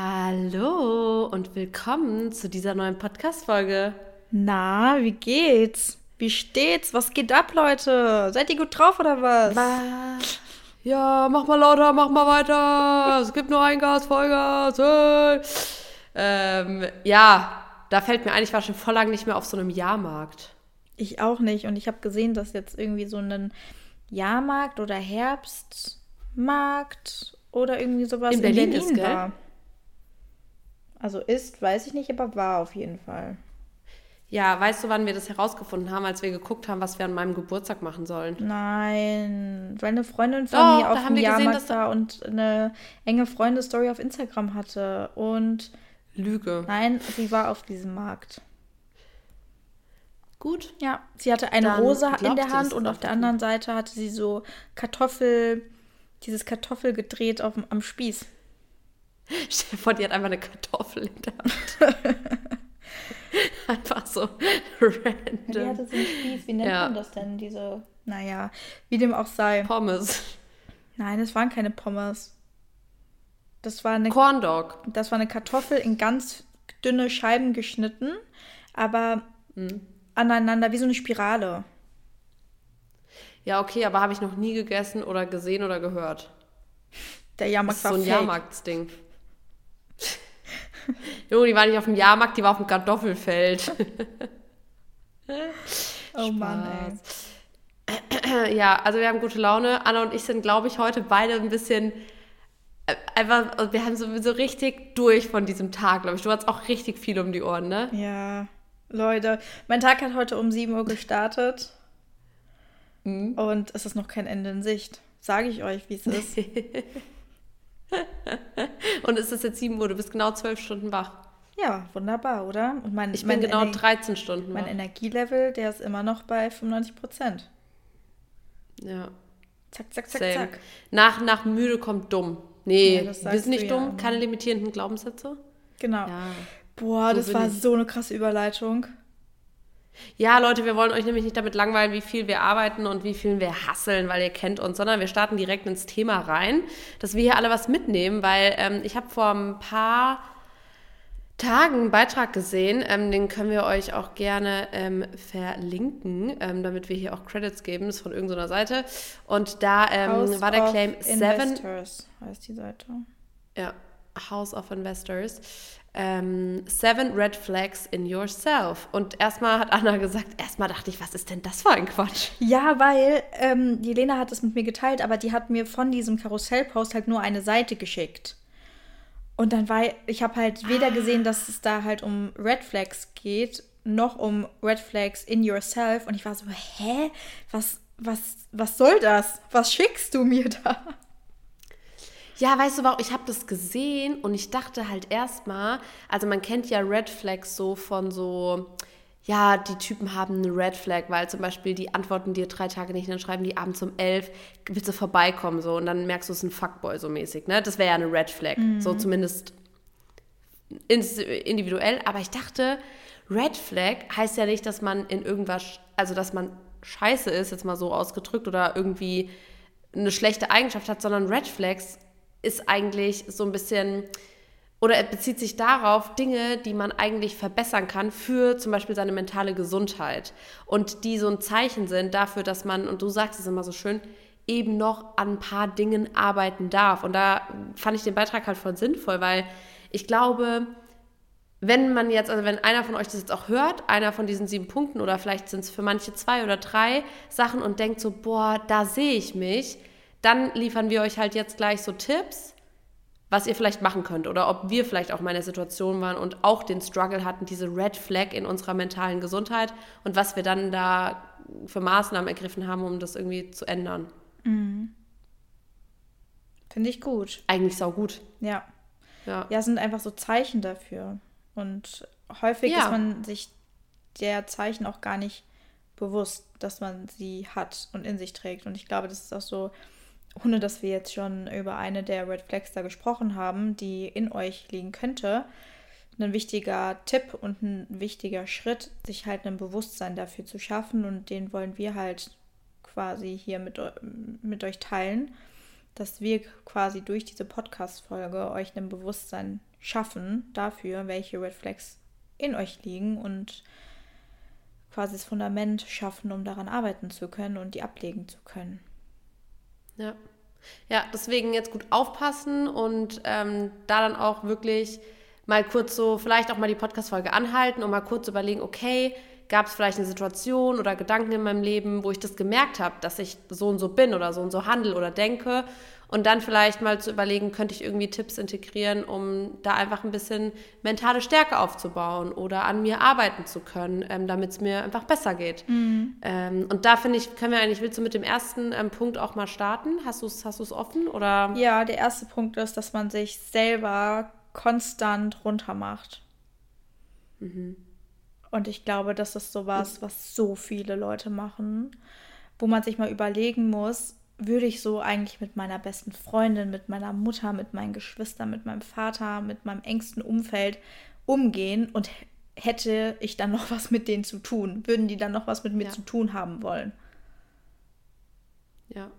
Hallo und willkommen zu dieser neuen Podcast-Folge. Na, wie geht's? Wie steht's? Was geht ab, Leute? Seid ihr gut drauf oder was? Was? Ja, mach mal lauter, mach mal weiter. Es gibt nur ein Gas, Vollgas. Hey. Ähm, ja, da fällt mir ein, ich war schon voll lang nicht mehr auf so einem Jahrmarkt. Ich auch nicht. Und ich habe gesehen, dass jetzt irgendwie so ein Jahrmarkt oder Herbstmarkt oder irgendwie sowas in, in Berlin, Berlin ist, war. Also ist, weiß ich nicht, aber war auf jeden Fall. Ja, weißt du, wann wir das herausgefunden haben, als wir geguckt haben, was wir an meinem Geburtstag machen sollen? Nein, weil eine Freundin von Doch, mir auf dem Jahrmarkt war und eine enge Freundestory auf Instagram hatte. Und Lüge. Nein, sie war auf diesem Markt. Gut. Ja, sie hatte eine Dann Rose in der Hand und auf der anderen Seite hatte sie so Kartoffel, dieses Kartoffel gedreht auf, am Spieß. Stell dir vor, die hat einfach eine Kartoffel in der Hand. einfach so random. Die hatte so einen Spieß. Wie nennt ja. man das denn? Diese, naja, wie dem auch sei. Pommes. Nein, es waren keine Pommes. Das war eine. Corn Dog. Das war eine Kartoffel in ganz dünne Scheiben geschnitten, aber mhm. aneinander, wie so eine Spirale. Ja, okay, aber habe ich noch nie gegessen oder gesehen oder gehört. Der Jahrmarkt war so ein Jahrmarktsding. Junge, die war nicht auf dem Jahrmarkt, die war auf dem Kartoffelfeld. oh Mann, ey. Ja, also wir haben gute Laune. Anna und ich sind, glaube ich, heute beide ein bisschen äh, einfach, wir haben so, so richtig durch von diesem Tag, glaube ich. Du hattest auch richtig viel um die Ohren, ne? Ja, Leute, mein Tag hat heute um 7 Uhr gestartet. Mhm. Und es ist noch kein Ende in Sicht. Sage ich euch, wie es ist. Und es ist jetzt 7 Uhr, du bist genau 12 Stunden wach. Ja, wunderbar, oder? Und mein, ich bin genau Ener 13 Stunden wach. Mein Energielevel, der ist immer noch bei 95 Prozent. Ja. Zack, zack, zack, Same. zack. Nach, nach müde kommt dumm. Nee, ja, wir sind nicht dumm, ja. keine limitierenden Glaubenssätze. Genau. Ja. Boah, so das war ich. so eine krasse Überleitung. Ja, Leute, wir wollen euch nämlich nicht damit langweilen, wie viel wir arbeiten und wie viel wir hasseln, weil ihr kennt uns, sondern wir starten direkt ins Thema rein, dass wir hier alle was mitnehmen, weil ähm, ich habe vor ein paar Tagen einen Beitrag gesehen, ähm, den können wir euch auch gerne ähm, verlinken, ähm, damit wir hier auch Credits geben, das ist von irgendeiner Seite. Und da ähm, war der Claim Seven. Investors heißt die Seite. Ja, House of Investors ähm, Seven Red Flags in Yourself. Und erstmal hat Anna gesagt, erstmal dachte ich, was ist denn das für ein Quatsch? Ja, weil ähm, die Lena hat es mit mir geteilt, aber die hat mir von diesem Karussellpost halt nur eine Seite geschickt. Und dann war ich habe halt weder ah. gesehen, dass es da halt um Red Flags geht, noch um Red Flags in Yourself. Und ich war so, hä? Was, was, was soll das? Was schickst du mir da? Ja, weißt du, warum? Ich habe das gesehen und ich dachte halt erstmal, also man kennt ja Red Flags so von so, ja, die Typen haben eine Red Flag, weil zum Beispiel die antworten dir drei Tage nicht, dann schreiben die abends um elf, willst du vorbeikommen so und dann merkst du, es ist ein Fuckboy so mäßig, ne? Das wäre ja eine Red Flag, mhm. so zumindest individuell. Aber ich dachte, Red Flag heißt ja nicht, dass man in irgendwas, also dass man scheiße ist, jetzt mal so ausgedrückt, oder irgendwie eine schlechte Eigenschaft hat, sondern Red Flags ist eigentlich so ein bisschen oder er bezieht sich darauf, Dinge, die man eigentlich verbessern kann für zum Beispiel seine mentale Gesundheit und die so ein Zeichen sind dafür, dass man, und du sagst es immer so schön, eben noch an ein paar Dingen arbeiten darf. Und da fand ich den Beitrag halt voll sinnvoll, weil ich glaube, wenn man jetzt, also wenn einer von euch das jetzt auch hört, einer von diesen sieben Punkten oder vielleicht sind es für manche zwei oder drei Sachen und denkt so, boah, da sehe ich mich, dann liefern wir euch halt jetzt gleich so Tipps, was ihr vielleicht machen könnt oder ob wir vielleicht auch mal in der Situation waren und auch den Struggle hatten, diese Red Flag in unserer mentalen Gesundheit und was wir dann da für Maßnahmen ergriffen haben, um das irgendwie zu ändern. Mhm. Finde ich gut. Eigentlich sau gut. Ja. ja. Ja, sind einfach so Zeichen dafür. Und häufig ja. ist man sich der Zeichen auch gar nicht bewusst, dass man sie hat und in sich trägt. Und ich glaube, das ist auch so ohne dass wir jetzt schon über eine der Red Flags da gesprochen haben, die in euch liegen könnte, ein wichtiger Tipp und ein wichtiger Schritt, sich halt ein Bewusstsein dafür zu schaffen und den wollen wir halt quasi hier mit, mit euch teilen, dass wir quasi durch diese Podcast-Folge euch ein Bewusstsein schaffen dafür, welche Red Flags in euch liegen und quasi das Fundament schaffen, um daran arbeiten zu können und die ablegen zu können. Ja. Ja, deswegen jetzt gut aufpassen und ähm, da dann auch wirklich mal kurz so, vielleicht auch mal die Podcast-Folge anhalten und mal kurz überlegen, okay, gab es vielleicht eine Situation oder Gedanken in meinem Leben, wo ich das gemerkt habe, dass ich so und so bin oder so und so handle oder denke. Und dann vielleicht mal zu überlegen, könnte ich irgendwie Tipps integrieren, um da einfach ein bisschen mentale Stärke aufzubauen oder an mir arbeiten zu können, ähm, damit es mir einfach besser geht. Mhm. Ähm, und da finde ich, können wir eigentlich, willst du mit dem ersten ähm, Punkt auch mal starten? Hast du es hast offen? Oder? Ja, der erste Punkt ist, dass man sich selber konstant runter macht. Mhm. Und ich glaube, das ist sowas, was so viele Leute machen, wo man sich mal überlegen muss, würde ich so eigentlich mit meiner besten Freundin, mit meiner Mutter, mit meinen Geschwistern, mit meinem Vater, mit meinem engsten Umfeld umgehen und hätte ich dann noch was mit denen zu tun? Würden die dann noch was mit mir ja. zu tun haben wollen? Ja.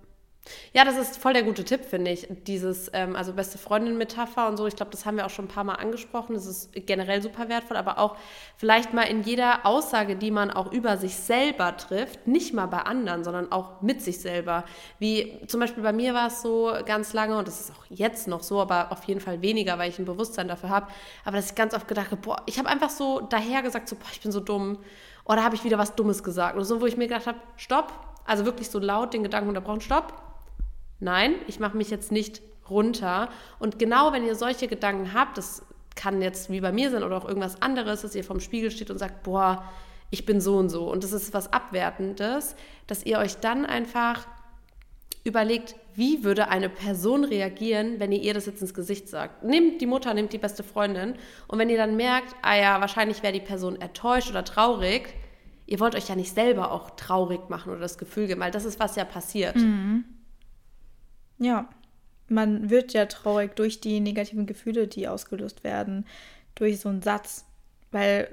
Ja, das ist voll der gute Tipp, finde ich. Dieses, ähm, also beste Freundin-Metapher und so. Ich glaube, das haben wir auch schon ein paar Mal angesprochen. Das ist generell super wertvoll, aber auch vielleicht mal in jeder Aussage, die man auch über sich selber trifft, nicht mal bei anderen, sondern auch mit sich selber. Wie zum Beispiel bei mir war es so ganz lange, und das ist auch jetzt noch so, aber auf jeden Fall weniger, weil ich ein Bewusstsein dafür habe, aber dass ich ganz oft gedacht habe, boah, ich habe einfach so daher gesagt, so, boah, ich bin so dumm. Oder habe ich wieder was Dummes gesagt. Oder so, wo ich mir gedacht habe, stopp. Also wirklich so laut den Gedanken unterbrochen, stopp Nein, ich mache mich jetzt nicht runter. Und genau wenn ihr solche Gedanken habt, das kann jetzt wie bei mir sein oder auch irgendwas anderes, dass ihr vorm Spiegel steht und sagt, boah, ich bin so und so. Und das ist was Abwertendes, dass ihr euch dann einfach überlegt, wie würde eine Person reagieren, wenn ihr ihr das jetzt ins Gesicht sagt. Nehmt die Mutter, nehmt die beste Freundin. Und wenn ihr dann merkt, ah ja, wahrscheinlich wäre die Person enttäuscht oder traurig, ihr wollt euch ja nicht selber auch traurig machen oder das Gefühl geben, weil das ist, was ja passiert. Mhm. Ja, man wird ja traurig durch die negativen Gefühle, die ausgelöst werden, durch so einen Satz. Weil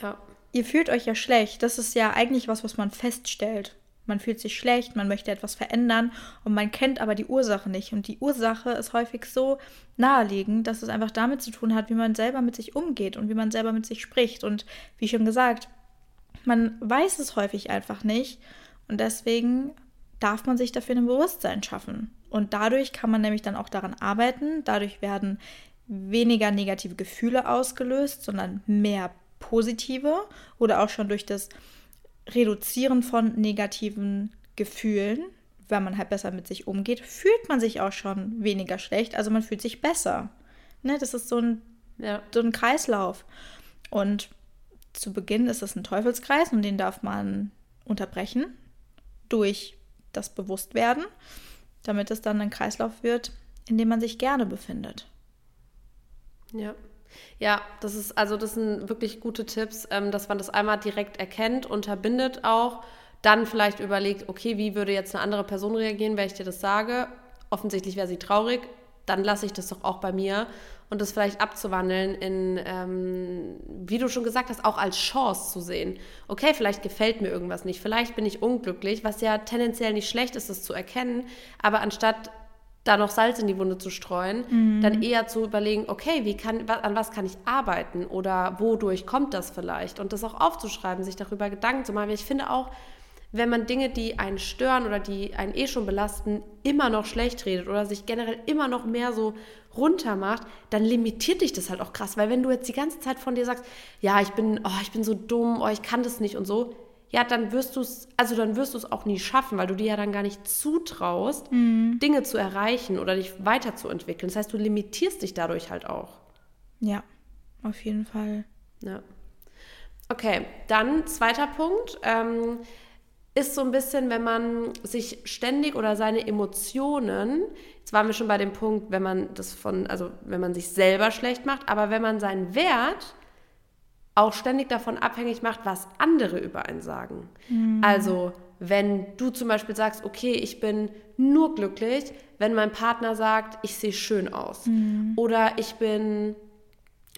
ja. ihr fühlt euch ja schlecht. Das ist ja eigentlich was, was man feststellt. Man fühlt sich schlecht, man möchte etwas verändern und man kennt aber die Ursache nicht. Und die Ursache ist häufig so naheliegend, dass es einfach damit zu tun hat, wie man selber mit sich umgeht und wie man selber mit sich spricht. Und wie schon gesagt, man weiß es häufig einfach nicht. Und deswegen darf man sich dafür ein Bewusstsein schaffen. Und dadurch kann man nämlich dann auch daran arbeiten. Dadurch werden weniger negative Gefühle ausgelöst, sondern mehr positive oder auch schon durch das Reduzieren von negativen Gefühlen, wenn man halt besser mit sich umgeht, fühlt man sich auch schon weniger schlecht. Also man fühlt sich besser. Ne, das ist so ein, ja. so ein Kreislauf. Und zu Beginn ist es ein Teufelskreis und den darf man unterbrechen durch das Bewusstwerden damit es dann ein Kreislauf wird, in dem man sich gerne befindet. Ja. Ja, das ist also das sind wirklich gute Tipps, ähm, dass man das einmal direkt erkennt, unterbindet auch, dann vielleicht überlegt, okay, wie würde jetzt eine andere Person reagieren, wenn ich dir das sage? Offensichtlich wäre sie traurig, dann lasse ich das doch auch bei mir und das vielleicht abzuwandeln in, ähm, wie du schon gesagt hast, auch als Chance zu sehen. Okay, vielleicht gefällt mir irgendwas nicht, vielleicht bin ich unglücklich, was ja tendenziell nicht schlecht ist, das zu erkennen, aber anstatt da noch Salz in die Wunde zu streuen, mhm. dann eher zu überlegen, okay, wie kann, an was kann ich arbeiten oder wodurch kommt das vielleicht und das auch aufzuschreiben, sich darüber Gedanken zu machen. Ich finde auch, wenn man Dinge, die einen stören oder die einen eh schon belasten, immer noch schlecht redet oder sich generell immer noch mehr so runter macht, dann limitiert dich das halt auch krass. Weil wenn du jetzt die ganze Zeit von dir sagst, ja, ich bin, oh, ich bin so dumm, oh, ich kann das nicht und so, ja, dann wirst du es, also dann wirst du es auch nie schaffen, weil du dir ja dann gar nicht zutraust, mhm. Dinge zu erreichen oder dich weiterzuentwickeln. Das heißt, du limitierst dich dadurch halt auch. Ja, auf jeden Fall. Ja. Okay, dann zweiter Punkt. Ähm, ist so ein bisschen, wenn man sich ständig oder seine Emotionen, jetzt waren wir schon bei dem Punkt, wenn man das von, also wenn man sich selber schlecht macht, aber wenn man seinen Wert auch ständig davon abhängig macht, was andere über einen sagen. Mhm. Also wenn du zum Beispiel sagst, okay, ich bin nur glücklich, wenn mein Partner sagt, ich sehe schön aus. Mhm. Oder ich bin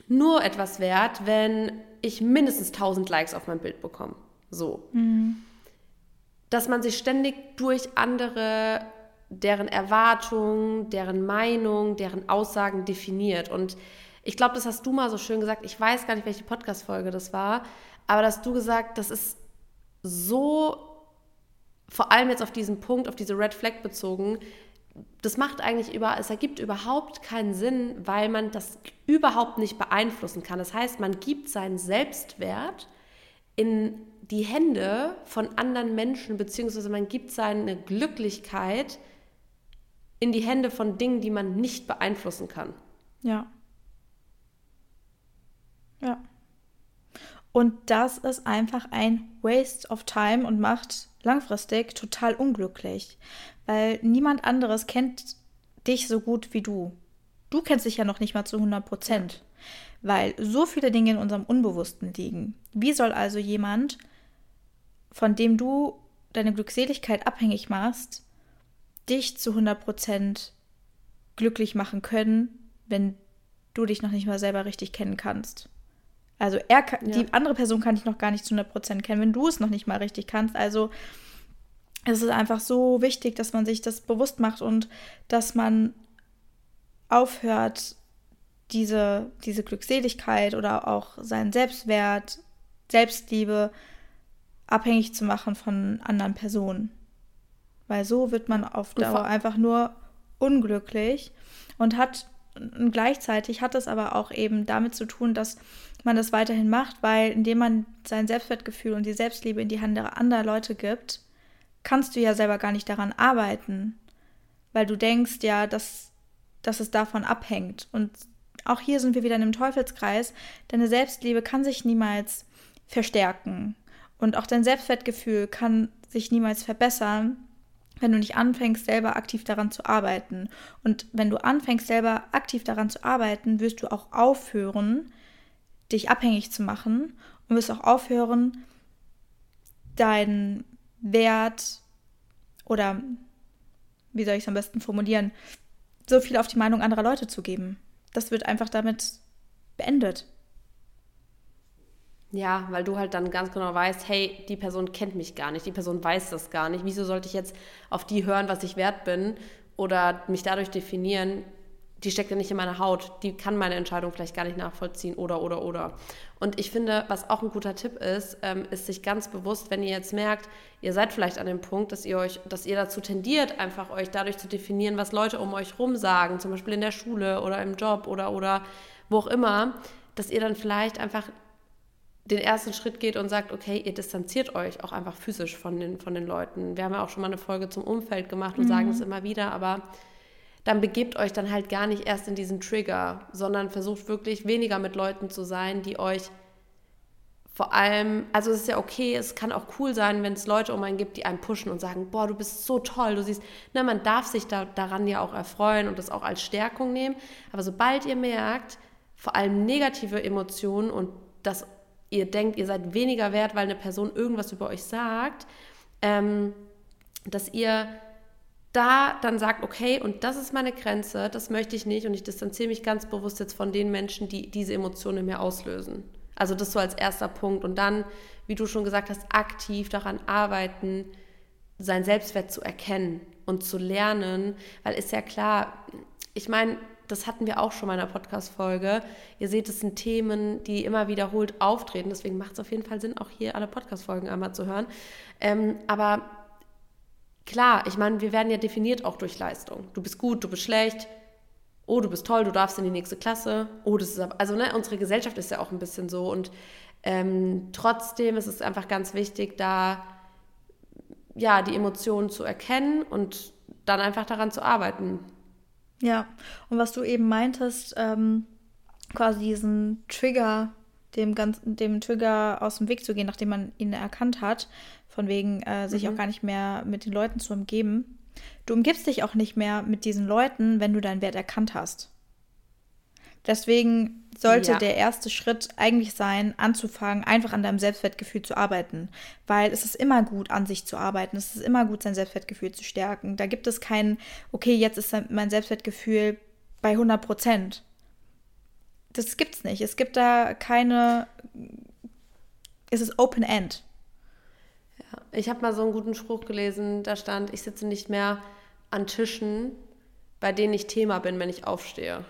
nur etwas wert, wenn ich mindestens 1000 Likes auf mein Bild bekomme. So. Mhm dass man sich ständig durch andere, deren Erwartungen, deren Meinung, deren Aussagen definiert. Und ich glaube, das hast du mal so schön gesagt, ich weiß gar nicht, welche Podcast-Folge das war, aber dass du gesagt, das ist so, vor allem jetzt auf diesen Punkt, auf diese Red Flag bezogen, das macht eigentlich über, es ergibt überhaupt keinen Sinn, weil man das überhaupt nicht beeinflussen kann. Das heißt, man gibt seinen Selbstwert in die Hände von anderen Menschen, beziehungsweise man gibt seine Glücklichkeit in die Hände von Dingen, die man nicht beeinflussen kann. Ja. Ja. Und das ist einfach ein Waste of Time und macht langfristig total unglücklich, weil niemand anderes kennt dich so gut wie du. Du kennst dich ja noch nicht mal zu 100 Prozent, weil so viele Dinge in unserem Unbewussten liegen. Wie soll also jemand, von dem du deine Glückseligkeit abhängig machst, dich zu 100 Prozent glücklich machen können, wenn du dich noch nicht mal selber richtig kennen kannst? Also er kann, ja. die andere Person kann ich noch gar nicht zu 100% kennen, wenn du es noch nicht mal richtig kannst. Also es ist einfach so wichtig, dass man sich das bewusst macht und dass man aufhört, diese, diese Glückseligkeit oder auch seinen Selbstwert, Selbstliebe abhängig zu machen von anderen Personen. Weil so wird man auf Dauer einfach nur unglücklich und hat und gleichzeitig hat es aber auch eben damit zu tun, dass man das weiterhin macht, weil indem man sein Selbstwertgefühl und die Selbstliebe in die Hände anderer Leute gibt, kannst du ja selber gar nicht daran arbeiten, weil du denkst ja, dass, dass es davon abhängt. Und auch hier sind wir wieder in einem Teufelskreis. Deine Selbstliebe kann sich niemals verstärken und auch dein Selbstwertgefühl kann sich niemals verbessern, wenn du nicht anfängst, selber aktiv daran zu arbeiten. Und wenn du anfängst, selber aktiv daran zu arbeiten, wirst du auch aufhören, dich abhängig zu machen und wirst auch aufhören, deinen Wert oder wie soll ich es am besten formulieren, so viel auf die Meinung anderer Leute zu geben. Das wird einfach damit beendet. Ja, weil du halt dann ganz genau weißt, hey, die Person kennt mich gar nicht, die Person weiß das gar nicht. Wieso sollte ich jetzt auf die hören, was ich wert bin oder mich dadurch definieren? Die steckt ja nicht in meiner Haut, die kann meine Entscheidung vielleicht gar nicht nachvollziehen oder oder oder. Und ich finde, was auch ein guter Tipp ist, ähm, ist sich ganz bewusst, wenn ihr jetzt merkt, ihr seid vielleicht an dem Punkt, dass ihr euch, dass ihr dazu tendiert, einfach euch dadurch zu definieren, was Leute um euch rum sagen, zum Beispiel in der Schule oder im Job oder oder wo auch immer, dass ihr dann vielleicht einfach den ersten Schritt geht und sagt, okay, ihr distanziert euch auch einfach physisch von den, von den Leuten. Wir haben ja auch schon mal eine Folge zum Umfeld gemacht und mhm. sagen es immer wieder, aber dann begebt euch dann halt gar nicht erst in diesen Trigger, sondern versucht wirklich weniger mit Leuten zu sein, die euch vor allem, also es ist ja okay, es kann auch cool sein, wenn es Leute um einen gibt, die einen pushen und sagen, boah, du bist so toll, du siehst, na, man darf sich da, daran ja auch erfreuen und das auch als Stärkung nehmen, aber sobald ihr merkt, vor allem negative Emotionen und das ihr denkt, ihr seid weniger wert, weil eine Person irgendwas über euch sagt, ähm, dass ihr da dann sagt, okay, und das ist meine Grenze, das möchte ich nicht und ich distanziere mich ganz bewusst jetzt von den Menschen, die diese Emotionen in mir auslösen. Also das so als erster Punkt. Und dann, wie du schon gesagt hast, aktiv daran arbeiten, sein Selbstwert zu erkennen und zu lernen, weil ist ja klar, ich meine, das hatten wir auch schon mal in einer Podcast-Folge. Ihr seht, es sind Themen, die immer wiederholt auftreten. Deswegen macht es auf jeden Fall Sinn, auch hier alle Podcast-Folgen einmal zu hören. Ähm, aber klar, ich meine, wir werden ja definiert auch durch Leistung. Du bist gut, du bist schlecht. Oh, du bist toll, du darfst in die nächste Klasse. Oh, das ist aber, also ne, unsere Gesellschaft ist ja auch ein bisschen so. Und ähm, trotzdem ist es einfach ganz wichtig, da ja die Emotionen zu erkennen und dann einfach daran zu arbeiten. Ja, und was du eben meintest, ähm, quasi diesen Trigger, dem ganzen, dem Trigger aus dem Weg zu gehen, nachdem man ihn erkannt hat, von wegen äh, sich mhm. auch gar nicht mehr mit den Leuten zu umgeben. Du umgibst dich auch nicht mehr mit diesen Leuten, wenn du deinen Wert erkannt hast. Deswegen sollte ja. der erste Schritt eigentlich sein, anzufangen, einfach an deinem Selbstwertgefühl zu arbeiten. Weil es ist immer gut, an sich zu arbeiten. Es ist immer gut, sein Selbstwertgefühl zu stärken. Da gibt es kein, okay, jetzt ist mein Selbstwertgefühl bei 100 Prozent. Das gibt es nicht. Es gibt da keine, es ist Open End. Ja, ich habe mal so einen guten Spruch gelesen, da stand, ich sitze nicht mehr an Tischen, bei denen ich Thema bin, wenn ich aufstehe.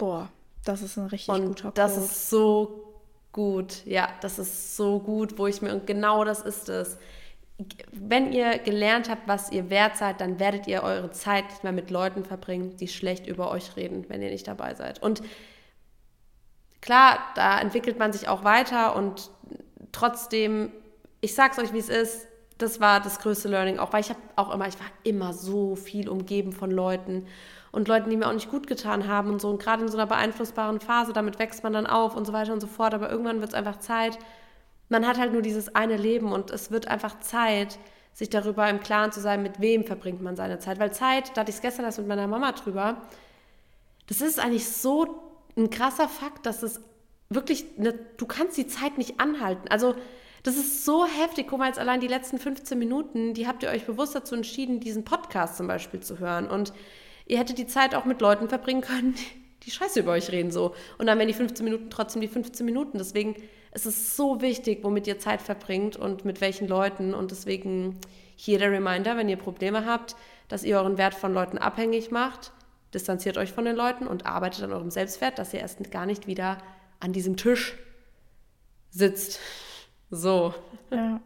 Boah, Das ist ein richtig und guter Das ist so gut. Ja, das ist so gut, wo ich mir, und genau das ist es. Wenn ihr gelernt habt, was ihr wert seid, dann werdet ihr eure Zeit nicht mehr mit Leuten verbringen, die schlecht über euch reden, wenn ihr nicht dabei seid. Und klar, da entwickelt man sich auch weiter und trotzdem, ich sag's euch, wie es ist, das war das größte Learning auch, weil ich habe auch immer, ich war immer so viel umgeben von Leuten und Leuten, die mir auch nicht gut getan haben und so. Und gerade in so einer beeinflussbaren Phase, damit wächst man dann auf und so weiter und so fort. Aber irgendwann wird es einfach Zeit. Man hat halt nur dieses eine Leben und es wird einfach Zeit, sich darüber im Klaren zu sein, mit wem verbringt man seine Zeit. Weil Zeit, da hatte ich es gestern erst mit meiner Mama drüber, das ist eigentlich so ein krasser Fakt, dass es wirklich, eine, du kannst die Zeit nicht anhalten. Also das ist so heftig. Guck mal, jetzt allein die letzten 15 Minuten, die habt ihr euch bewusst dazu entschieden, diesen Podcast zum Beispiel zu hören. Und ihr hättet die Zeit auch mit Leuten verbringen können, die Scheiße über euch reden so. Und dann wären die 15 Minuten trotzdem die 15 Minuten. Deswegen ist es so wichtig, womit ihr Zeit verbringt und mit welchen Leuten. Und deswegen hier der Reminder, wenn ihr Probleme habt, dass ihr euren Wert von Leuten abhängig macht, distanziert euch von den Leuten und arbeitet an eurem Selbstwert, dass ihr erst gar nicht wieder an diesem Tisch sitzt. So. Ja.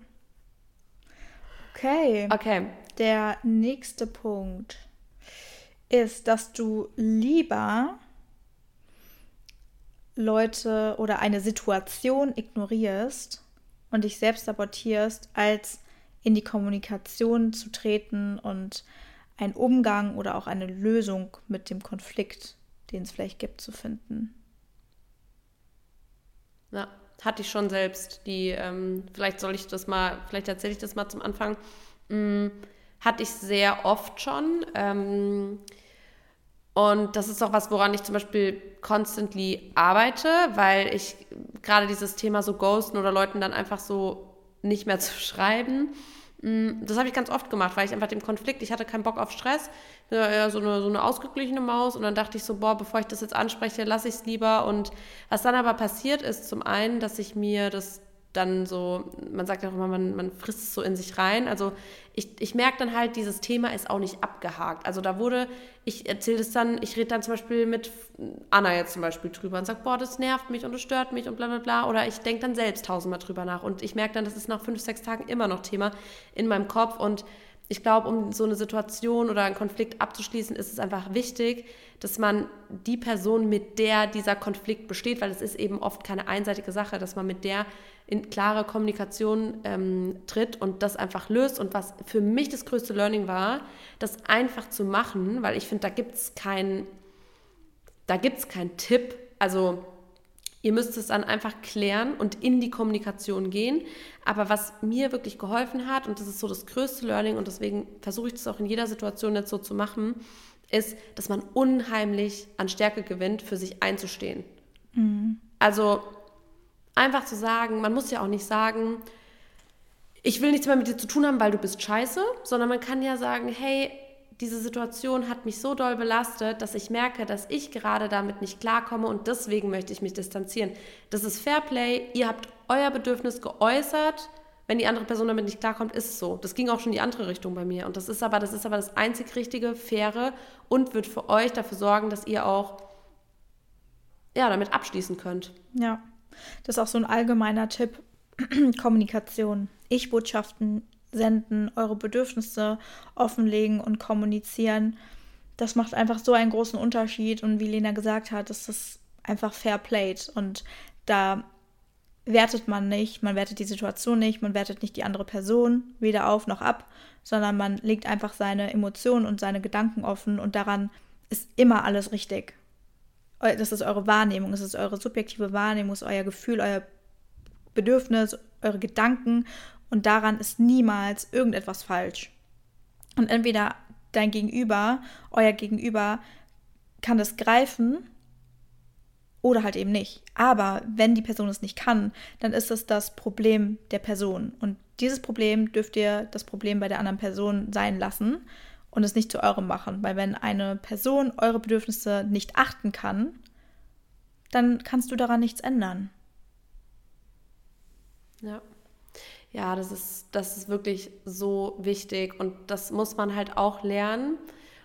Okay. Okay. Der nächste Punkt ist, dass du lieber Leute oder eine Situation ignorierst und dich selbst sabotierst, als in die Kommunikation zu treten und einen Umgang oder auch eine Lösung mit dem Konflikt, den es vielleicht gibt, zu finden. Ja, hatte ich schon selbst. Die, ähm, vielleicht soll ich das mal, vielleicht erzähle ich das mal zum Anfang. Hm, hatte ich sehr oft schon. Ähm, und das ist auch was, woran ich zum Beispiel constantly arbeite, weil ich gerade dieses Thema so ghosten oder Leuten dann einfach so nicht mehr zu schreiben, mm, das habe ich ganz oft gemacht, weil ich einfach dem Konflikt, ich hatte keinen Bock auf Stress, ja, so eine, so eine ausgeglichene Maus und dann dachte ich so, boah, bevor ich das jetzt anspreche, lasse ich es lieber. Und was dann aber passiert ist, zum einen, dass ich mir das dann so, man sagt ja auch immer, man, man frisst es so in sich rein. Also ich, ich merke dann halt, dieses Thema ist auch nicht abgehakt. Also da wurde, ich erzähle das dann, ich rede dann zum Beispiel mit Anna jetzt zum Beispiel drüber und sage, boah, das nervt mich und es stört mich und bla bla bla. Oder ich denke dann selbst tausendmal drüber nach. Und ich merke dann, das ist nach fünf, sechs Tagen immer noch Thema in meinem Kopf. Und ich glaube, um so eine Situation oder einen Konflikt abzuschließen, ist es einfach wichtig, dass man die Person, mit der dieser Konflikt besteht, weil es ist eben oft keine einseitige Sache, dass man mit der in klare Kommunikation ähm, tritt und das einfach löst. Und was für mich das größte Learning war, das einfach zu machen, weil ich finde, da gibt es keinen, keinen Tipp. Also Ihr müsst es dann einfach klären und in die Kommunikation gehen. Aber was mir wirklich geholfen hat, und das ist so das größte Learning, und deswegen versuche ich das auch in jeder Situation jetzt so zu machen, ist, dass man unheimlich an Stärke gewinnt, für sich einzustehen. Mhm. Also einfach zu sagen, man muss ja auch nicht sagen, ich will nichts mehr mit dir zu tun haben, weil du bist scheiße, sondern man kann ja sagen, hey, diese Situation hat mich so doll belastet, dass ich merke, dass ich gerade damit nicht klarkomme und deswegen möchte ich mich distanzieren. Das ist Fairplay. Ihr habt euer Bedürfnis geäußert. Wenn die andere Person damit nicht klarkommt, ist es so. Das ging auch schon in die andere Richtung bei mir. Und das ist aber das, ist aber das einzig Richtige, Faire und wird für euch dafür sorgen, dass ihr auch ja, damit abschließen könnt. Ja, das ist auch so ein allgemeiner Tipp. Kommunikation. Ich-Botschaften senden, eure Bedürfnisse offenlegen und kommunizieren. Das macht einfach so einen großen Unterschied. Und wie Lena gesagt hat, ist das einfach fair played. Und da wertet man nicht, man wertet die Situation nicht, man wertet nicht die andere Person weder auf noch ab, sondern man legt einfach seine Emotionen und seine Gedanken offen und daran ist immer alles richtig. Das ist eure Wahrnehmung, das ist eure subjektive Wahrnehmung, das ist euer Gefühl, euer Bedürfnis, eure Gedanken und daran ist niemals irgendetwas falsch. Und entweder dein Gegenüber, euer Gegenüber kann das greifen oder halt eben nicht. Aber wenn die Person es nicht kann, dann ist es das Problem der Person. Und dieses Problem dürft ihr das Problem bei der anderen Person sein lassen und es nicht zu eurem machen. Weil wenn eine Person eure Bedürfnisse nicht achten kann, dann kannst du daran nichts ändern. Ja. Ja, das ist, das ist wirklich so wichtig und das muss man halt auch lernen.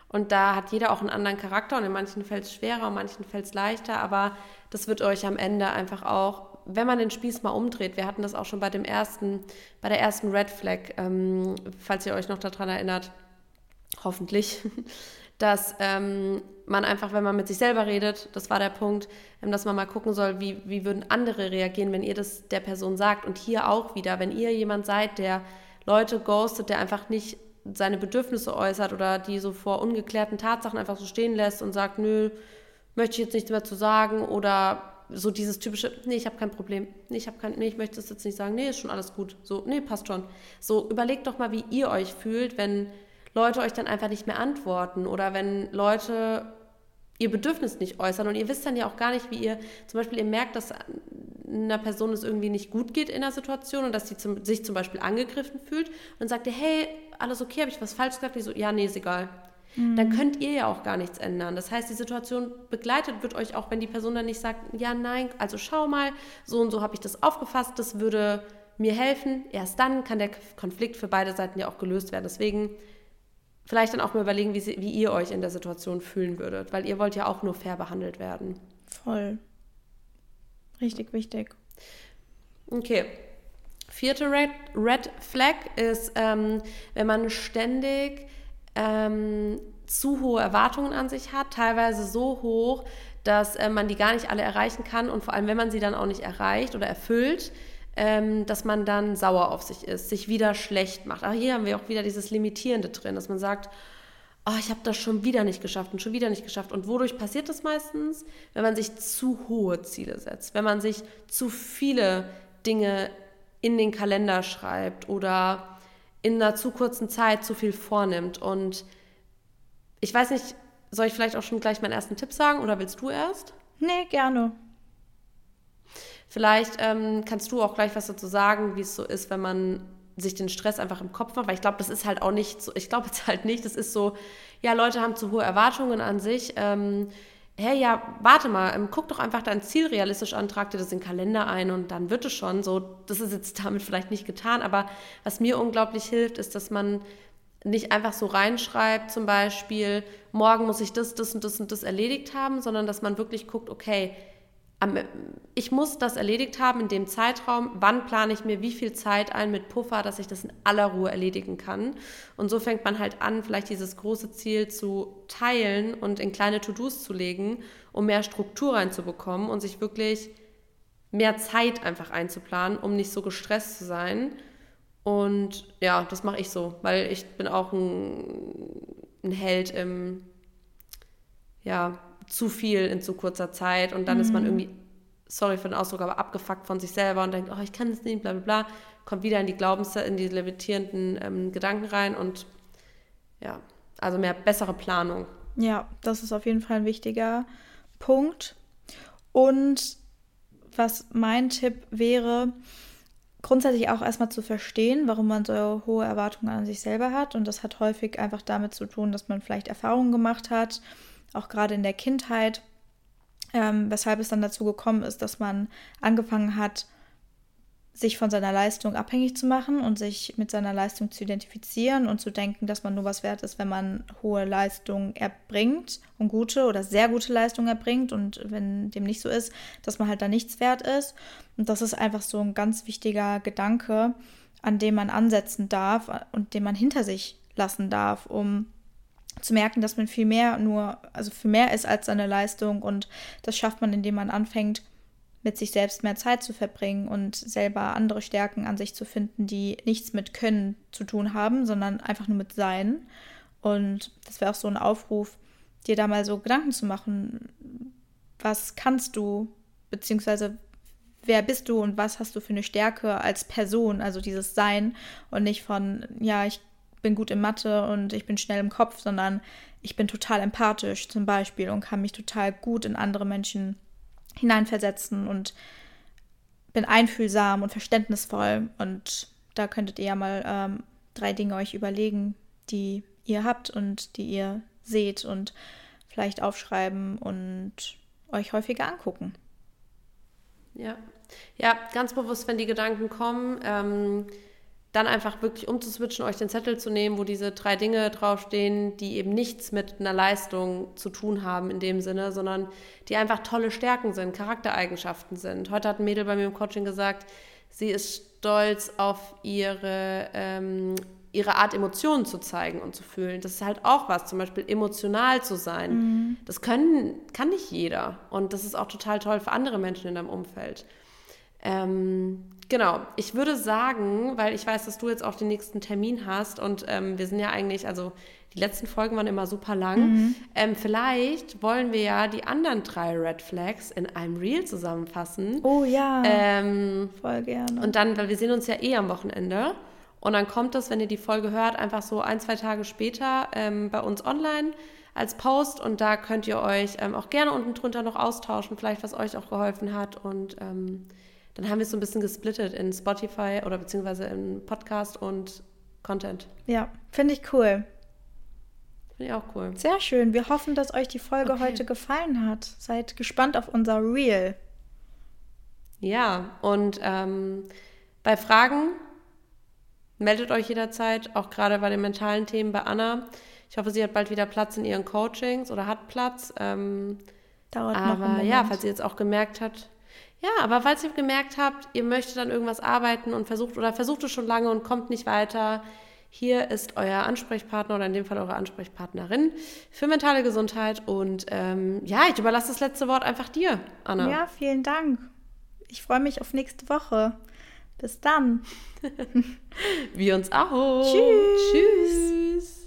Und da hat jeder auch einen anderen Charakter und in manchen fällt es schwerer, in manchen fällt es leichter, aber das wird euch am Ende einfach auch, wenn man den Spieß mal umdreht, wir hatten das auch schon bei dem ersten, bei der ersten Red Flag, ähm, falls ihr euch noch daran erinnert, hoffentlich, dass ähm, man einfach, wenn man mit sich selber redet, das war der Punkt, ähm, dass man mal gucken soll, wie, wie würden andere reagieren, wenn ihr das der Person sagt. Und hier auch wieder, wenn ihr jemand seid, der Leute ghostet, der einfach nicht seine Bedürfnisse äußert oder die so vor ungeklärten Tatsachen einfach so stehen lässt und sagt, nö, möchte ich jetzt nichts mehr zu sagen oder so dieses typische, nee, ich habe kein Problem, nee, ich habe kein, nee, ich möchte es jetzt nicht sagen, nee, ist schon alles gut, so, nee, passt schon. So, überlegt doch mal, wie ihr euch fühlt, wenn Leute euch dann einfach nicht mehr antworten oder wenn Leute ihr Bedürfnis nicht äußern und ihr wisst dann ja auch gar nicht, wie ihr, zum Beispiel ihr merkt, dass einer Person es irgendwie nicht gut geht in der Situation und dass sie zum, sich zum Beispiel angegriffen fühlt und sagt ihr, hey, alles okay, habe ich was falsch gesagt? Die so, ja, nee, ist egal. Mhm. Dann könnt ihr ja auch gar nichts ändern. Das heißt, die Situation begleitet wird euch auch, wenn die Person dann nicht sagt, ja, nein, also schau mal, so und so habe ich das aufgefasst, das würde mir helfen. Erst dann kann der Konflikt für beide Seiten ja auch gelöst werden. Deswegen vielleicht dann auch mal überlegen, wie, sie, wie ihr euch in der Situation fühlen würdet, weil ihr wollt ja auch nur fair behandelt werden. Voll. Richtig wichtig. Okay. Vierte Red, Red Flag ist, ähm, wenn man ständig ähm, zu hohe Erwartungen an sich hat, teilweise so hoch, dass äh, man die gar nicht alle erreichen kann und vor allem, wenn man sie dann auch nicht erreicht oder erfüllt, ähm, dass man dann sauer auf sich ist, sich wieder schlecht macht. Auch hier haben wir auch wieder dieses Limitierende drin, dass man sagt, oh, ich habe das schon wieder nicht geschafft und schon wieder nicht geschafft. Und wodurch passiert das meistens? Wenn man sich zu hohe Ziele setzt, wenn man sich zu viele Dinge in den Kalender schreibt oder in einer zu kurzen Zeit zu viel vornimmt. Und ich weiß nicht, soll ich vielleicht auch schon gleich meinen ersten Tipp sagen oder willst du erst? Nee, gerne. Vielleicht ähm, kannst du auch gleich was dazu sagen, wie es so ist, wenn man sich den Stress einfach im Kopf macht, weil ich glaube, das ist halt auch nicht so, ich glaube jetzt halt nicht, das ist so, ja, Leute haben zu hohe Erwartungen an sich. Ähm, hey, ja, warte mal, ähm, guck doch einfach dein Ziel realistisch an, trag dir das in den Kalender ein und dann wird es schon. So, das ist jetzt damit vielleicht nicht getan, aber was mir unglaublich hilft, ist, dass man nicht einfach so reinschreibt, zum Beispiel, morgen muss ich das, das und das und das erledigt haben, sondern dass man wirklich guckt, okay, ich muss das erledigt haben in dem Zeitraum. Wann plane ich mir wie viel Zeit ein mit Puffer, dass ich das in aller Ruhe erledigen kann? Und so fängt man halt an, vielleicht dieses große Ziel zu teilen und in kleine To-Dos zu legen, um mehr Struktur reinzubekommen und sich wirklich mehr Zeit einfach einzuplanen, um nicht so gestresst zu sein. Und ja, das mache ich so, weil ich bin auch ein, ein Held im, ja, zu viel in zu kurzer Zeit und dann mhm. ist man mhm. irgendwie, sorry für den Ausdruck, aber abgefuckt von sich selber und denkt, oh, ich kann es nicht, bla bla bla, kommt wieder in die Glaubens, in die limitierenden ähm, Gedanken rein und ja, also mehr bessere Planung. Ja, das ist auf jeden Fall ein wichtiger Punkt. Und was mein Tipp wäre, grundsätzlich auch erstmal zu verstehen, warum man so hohe Erwartungen an sich selber hat. Und das hat häufig einfach damit zu tun, dass man vielleicht Erfahrungen gemacht hat, auch gerade in der Kindheit, ähm, weshalb es dann dazu gekommen ist, dass man angefangen hat, sich von seiner Leistung abhängig zu machen und sich mit seiner Leistung zu identifizieren und zu denken, dass man nur was wert ist, wenn man hohe Leistung erbringt und gute oder sehr gute Leistung erbringt und wenn dem nicht so ist, dass man halt da nichts wert ist. Und das ist einfach so ein ganz wichtiger Gedanke, an dem man ansetzen darf und den man hinter sich lassen darf, um zu merken, dass man viel mehr nur, also viel mehr ist als seine Leistung und das schafft man, indem man anfängt, mit sich selbst mehr Zeit zu verbringen und selber andere Stärken an sich zu finden, die nichts mit Können zu tun haben, sondern einfach nur mit Sein. Und das wäre auch so ein Aufruf, dir da mal so Gedanken zu machen, was kannst du, beziehungsweise wer bist du und was hast du für eine Stärke als Person, also dieses Sein und nicht von, ja, ich bin gut in Mathe und ich bin schnell im Kopf, sondern ich bin total empathisch zum Beispiel und kann mich total gut in andere Menschen hineinversetzen und bin einfühlsam und verständnisvoll. Und da könntet ihr ja mal ähm, drei Dinge euch überlegen, die ihr habt und die ihr seht und vielleicht aufschreiben und euch häufiger angucken. Ja, ja, ganz bewusst, wenn die Gedanken kommen, ähm, dann einfach wirklich umzuswitchen, euch den Zettel zu nehmen, wo diese drei Dinge draufstehen, die eben nichts mit einer Leistung zu tun haben in dem Sinne, sondern die einfach tolle Stärken sind, Charaktereigenschaften sind. Heute hat ein Mädel bei mir im Coaching gesagt, sie ist stolz auf ihre, ähm, ihre Art, Emotionen zu zeigen und zu fühlen. Das ist halt auch was, zum Beispiel emotional zu sein. Mhm. Das können, kann nicht jeder. Und das ist auch total toll für andere Menschen in deinem Umfeld. Ähm, genau, ich würde sagen, weil ich weiß, dass du jetzt auch den nächsten Termin hast und ähm, wir sind ja eigentlich, also die letzten Folgen waren immer super lang. Mhm. Ähm, vielleicht wollen wir ja die anderen drei Red Flags in einem Reel zusammenfassen. Oh ja. Ähm, Voll gerne. Und dann, weil wir sehen uns ja eh am Wochenende. Und dann kommt das, wenn ihr die Folge hört, einfach so ein, zwei Tage später ähm, bei uns online als Post und da könnt ihr euch ähm, auch gerne unten drunter noch austauschen, vielleicht was euch auch geholfen hat und ähm, dann haben wir es so ein bisschen gesplittet in Spotify oder beziehungsweise in Podcast und Content. Ja, finde ich cool. Finde ich auch cool. Sehr schön. Wir hoffen, dass euch die Folge okay. heute gefallen hat. Seid gespannt auf unser Reel. Ja, und ähm, bei Fragen meldet euch jederzeit, auch gerade bei den mentalen Themen bei Anna. Ich hoffe, sie hat bald wieder Platz in ihren Coachings oder hat Platz. Ähm, Dauert aber noch Aber ja, falls sie jetzt auch gemerkt hat, ja, aber falls ihr gemerkt habt, ihr möchtet dann irgendwas arbeiten und versucht oder versucht es schon lange und kommt nicht weiter, hier ist euer Ansprechpartner oder in dem Fall eure Ansprechpartnerin für mentale Gesundheit. Und ähm, ja, ich überlasse das letzte Wort einfach dir, Anna. Ja, vielen Dank. Ich freue mich auf nächste Woche. Bis dann. Wir uns auch. Tschüss. Tschüss.